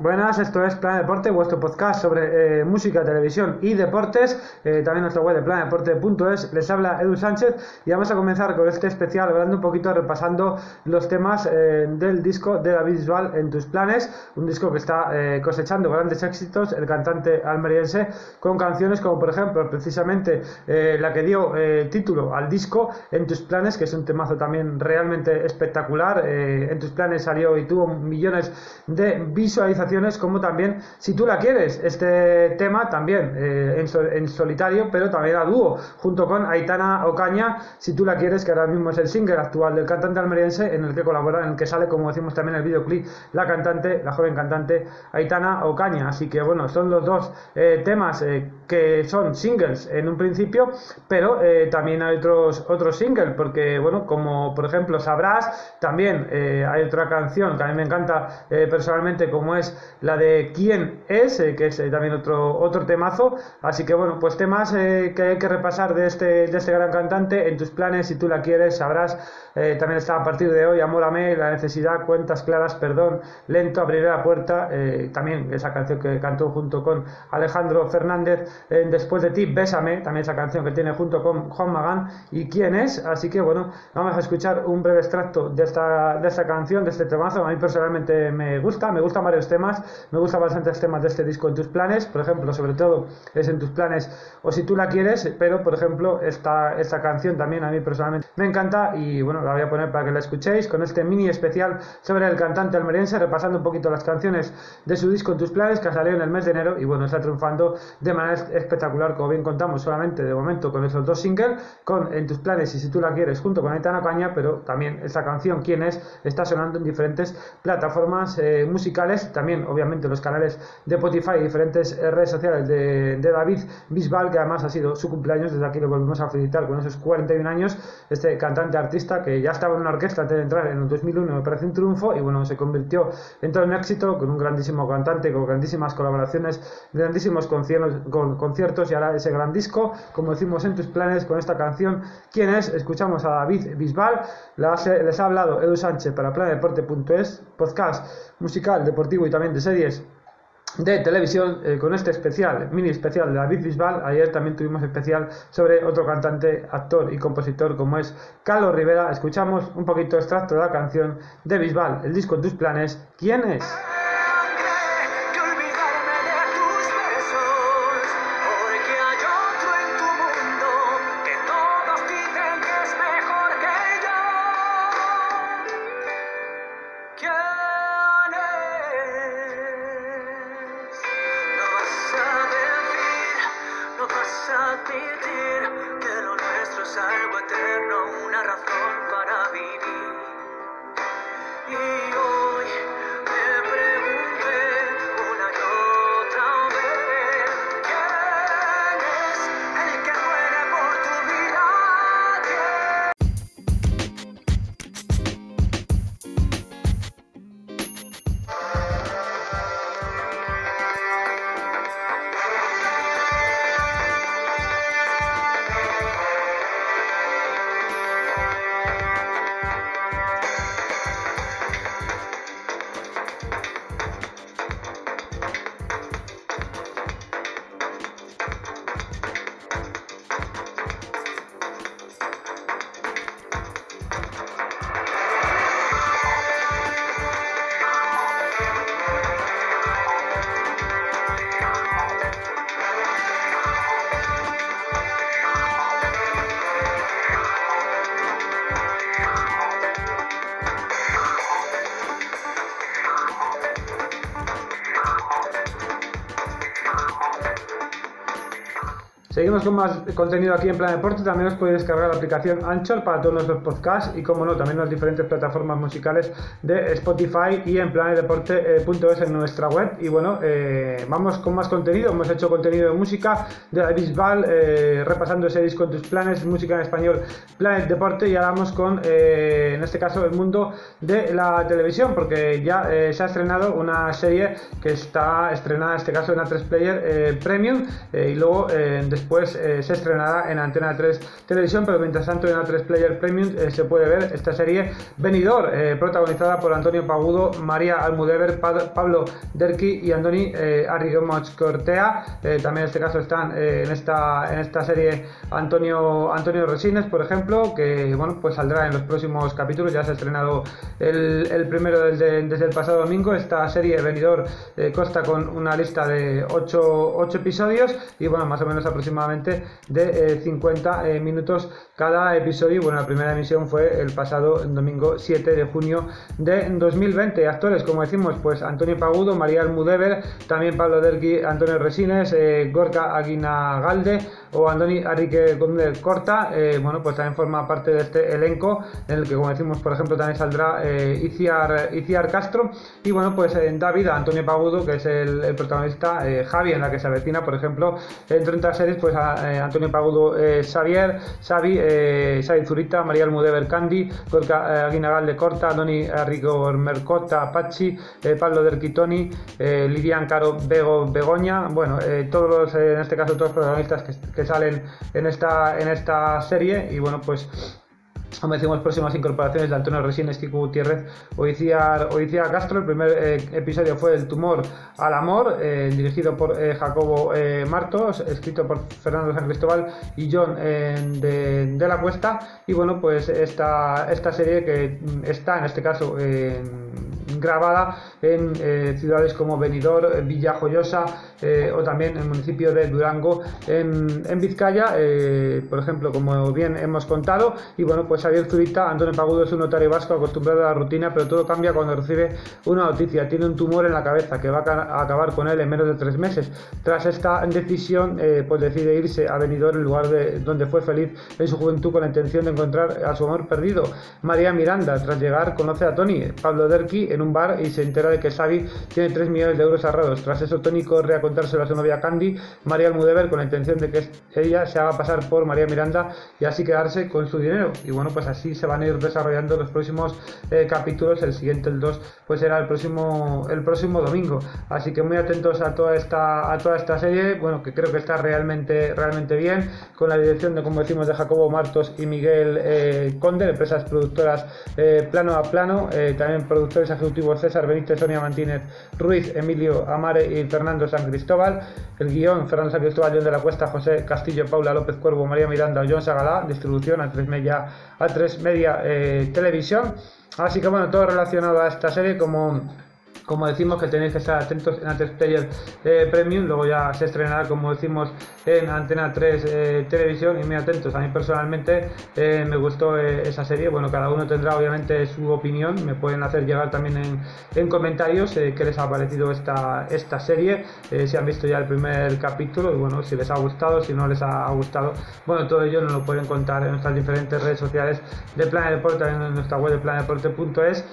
Buenas, esto es Plan Deporte, vuestro podcast sobre eh, música, televisión y deportes. Eh, también nuestra web de planedeporte.es. Les habla Edu Sánchez y vamos a comenzar con este especial hablando un poquito, repasando los temas eh, del disco de David Bisbal en tus planes. Un disco que está cosechando grandes éxitos, el cantante almeriense, con canciones como por ejemplo precisamente la que dio título al disco En tus planes, que es un temazo también realmente espectacular. en tus planes salió y tuvo millones de visualizaciones como también, si tú la quieres, este tema también eh, en, solitario, pero también a dúo, junto con Aitana Ocaña, si tú la quieres, que ahora mismo es el single actual del cantante almeriense, en el que colabora, en el que sale, como decimos también en el videoclip, la cantante, la joven cantante Aitana Ocaña. Así que bueno, son los dos eh, temas eh, que son singles en un principio, pero también hay otros, otros singles, porque bueno, como por ejemplo sabrás, también hay otra canción que a mí me encanta personalmente, como es la de quién es, eh, que es eh, también otro, otro temazo. Así que bueno, pues temas eh, que hay que repasar de este, de este gran cantante en tus planes, si tú la quieres, sabrás. también está a partir de hoy, Amórame, La necesidad, Cuentas claras, Perdón, Lento, Abriré la puerta. también esa canción que cantó junto con Alejandro Fernández, Después de ti, Bésame, también esa canción que tiene junto con Juan Magán. ¿Y quién es? Así que bueno, vamos a escuchar un breve extracto de esta, de esta canción, de este temazo. A mí personalmente me gusta, me gustan varios temas me gustan bastantes temas de este disco en tus planes, por ejemplo, sobre todo es en tus planes o si tú la quieres, pero por ejemplo esta, esta canción también a mí personalmente me encanta y bueno, la voy a poner para que la escuchéis con este mini especial sobre el cantante almeriense, repasando un poquito las canciones de su disco en tus planes que salió en el mes de enero y bueno, está triunfando de manera espectacular, como bien contamos, solamente de momento con esos dos singles, con En tus planes y si tú la quieres, junto con Aitana Caña, pero también esta canción, ¿Quién es?, está sonando en diferentes plataformas eh, musicales, también obviamente los canales de Spotify y diferentes eh, redes sociales de, David Bisbal, que además ha sido su cumpleaños, desde aquí lo volvemos a felicitar con esos 41 años, este cantante artista que ya estaba en una orquesta antes de entrar en el 2001, me parece un triunfo, y bueno, se convirtió en todo un éxito con un grandísimo cantante, con grandísimas colaboraciones, grandísimos conciertos y ahora ese gran disco, como decimos en tus planes, con esta canción, ¿quién es? Escuchamos a David Bisbal, les ha hablado Edu Sánchez para planedeporte.es, podcast musical, deportivo y también de series de televisión eh, con este especial, mini especial de David Bisbal. Ayer también tuvimos especial sobre otro cantante, actor y compositor como es Carlos Rivera. Escuchamos un poquito extracto de la canción de Bisbal, el disco en tus planes. ¿Quién es? admitir que lo nuestro es algo eterno, una razón para vivir. Y yo Seguimos con más contenido aquí en Plan Deporte. También os podéis descargar la aplicación Anchor para todos nuestros podcasts y, como no, también las diferentes plataformas musicales de Spotify y en planedeporte.es en nuestra web. Y bueno, eh, vamos con más contenido. Hemos hecho contenido de música de la Bisbal, eh, repasando ese disco en tus planes, música en español, Planet Deporte. Y ahora vamos con, eh, en este caso, el mundo de la televisión, porque ya se ha estrenado una serie que está estrenada, en este caso, en A3 Player Premium. y luego, después después se estrenará en Antena 3 Televisión, pero mientras tanto en A3 Player Premium se puede ver esta serie Venidor, protagonizada por Antonio Pagudo, María Almudever, Pablo Derqui y Andoni Arrigomoch Cortea. también en este caso están en, esta, en esta serie Antonio, Antonio Resines, por ejemplo, que bueno, pues saldrá en los próximos capítulos, ya se ha estrenado el, primero desde, desde, el pasado domingo, esta serie Venidor eh, consta con una lista de 8, episodios y bueno, más o menos aproximadamente de 50 eh, eh, minutos cada episodio. Bueno, la primera emisión fue el pasado domingo 7 de junio de 2020. Actores, como decimos, pues Antonio Pagudo, María Almudever, también Pablo Derqui, Antonio Resines, Gorka Aguina Galde o Andoni Arrique Corta, bueno, pues también forma parte de este elenco en el que, como decimos, por ejemplo, también saldrá eh, Iciar, Castro y bueno, pues en David, Antonio Pagudo, que es el, protagonista, eh, Javi, en la que se avecina, por ejemplo, entre otras series, pues eh, Antonio Pagudo, Xavier, Xavi, Xavi Zurita, María Almudever Candy, Gorka Aguinagal de Corta, Andoni Arrigo Mercota, Pachi, Pablo Derquitoni, Lidian Caro Bego Begoña, bueno, todos los, en este caso, todos los protagonistas que, que salen en esta, en esta serie. Y bueno, pues como decimos, próximas incorporaciones de Antonio Resines, Kiko Gutiérrez o Castro. El primer eh, episodio fue El tumor al amor, eh, dirigido por eh, Jacobo Martos, escrito por Fernando San Cristóbal y John de, de, la Cuesta. Y bueno, pues esta, esta serie que está en este caso grabada en ciudades como Benidorm, Villa Joyosa o también el municipio de Durango en, en Vizcaya, por ejemplo, como bien hemos contado. Y bueno, pues Xavier Zurita, Antonio Pagudo es un notario vasco acostumbrado a la rutina, pero todo cambia cuando recibe una noticia. Tiene un tumor en la cabeza que va a acabar con él en menos de tres meses. Tras esta decisión, eh, pues decide irse a Benidorm, el lugar de, donde fue feliz en su juventud con la intención de encontrar a su amor perdido. María Miranda, tras llegar, conoce a Tony, Pablo Derqui, un bar y se entera de que Xavi tiene 3 millones de euros ahorrados. Tras eso, Tony corre a su novia Candy, María Almudever, con la intención de que ella se haga pasar por María Miranda y así quedarse con su dinero. Y bueno, pues así se van a ir desarrollando los próximos eh, capítulos. El siguiente, el 2, pues será el próximo, el próximo domingo. Así que muy atentos a toda esta, a toda esta serie, bueno, que creo que está realmente, realmente bien, con la dirección de, como decimos, de Jacobo Martos y Miguel eh, Conde, empresas productoras eh, plano a plano, también productores ejecutivos César Benítez, Sonia Martínez, Ruiz, Emilio Amare y Fernando San Cristóbal. El guion, Fernando San Cristóbal, John de la Cuesta, José Castillo, Paula López Cuervo, María Miranda, John Sagalá, distribución a tres media a tres media eh, televisión. Así que bueno, todo relacionado a esta serie como como decimos que tenéis que estar atentos en Antena Player eh, Premium, luego ya se estrenará como decimos en Antena 3 eh, Televisión y muy atentos. A mí personalmente eh, me gustó esa serie, bueno, cada uno tendrá obviamente su opinión, me pueden hacer llegar también en, en comentarios qué les ha parecido esta, esta serie, si han visto ya el primer capítulo y bueno, si les ha gustado, si no les ha gustado, bueno, todo ello nos lo pueden contar en nuestras diferentes redes sociales de Plan Deporte, en nuestra web de planedeporte.es,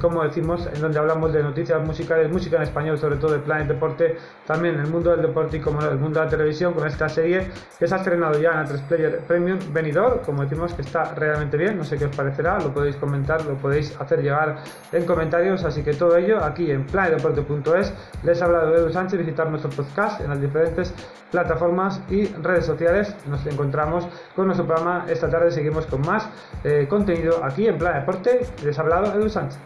como decimos, en donde hablamos de noticias musicales, música en español, sobre todo de Planet Deporte, también el mundo del deporte y como el mundo de la televisión, con esta serie que se ha estrenado ya en A3 Player Premium Venidor, como decimos que está realmente bien, no sé qué os parecerá, lo podéis comentar, lo podéis hacer llegar en comentarios, así que todo ello aquí en planetdeporte.es. Les ha hablado Edu Sánchez, visitar nuestro podcast en las diferentes plataformas y redes sociales. Nos encontramos con nuestro programa esta tarde, seguimos con más eh, contenido aquí en Plan Deporte. Les ha hablado Edu Sánchez.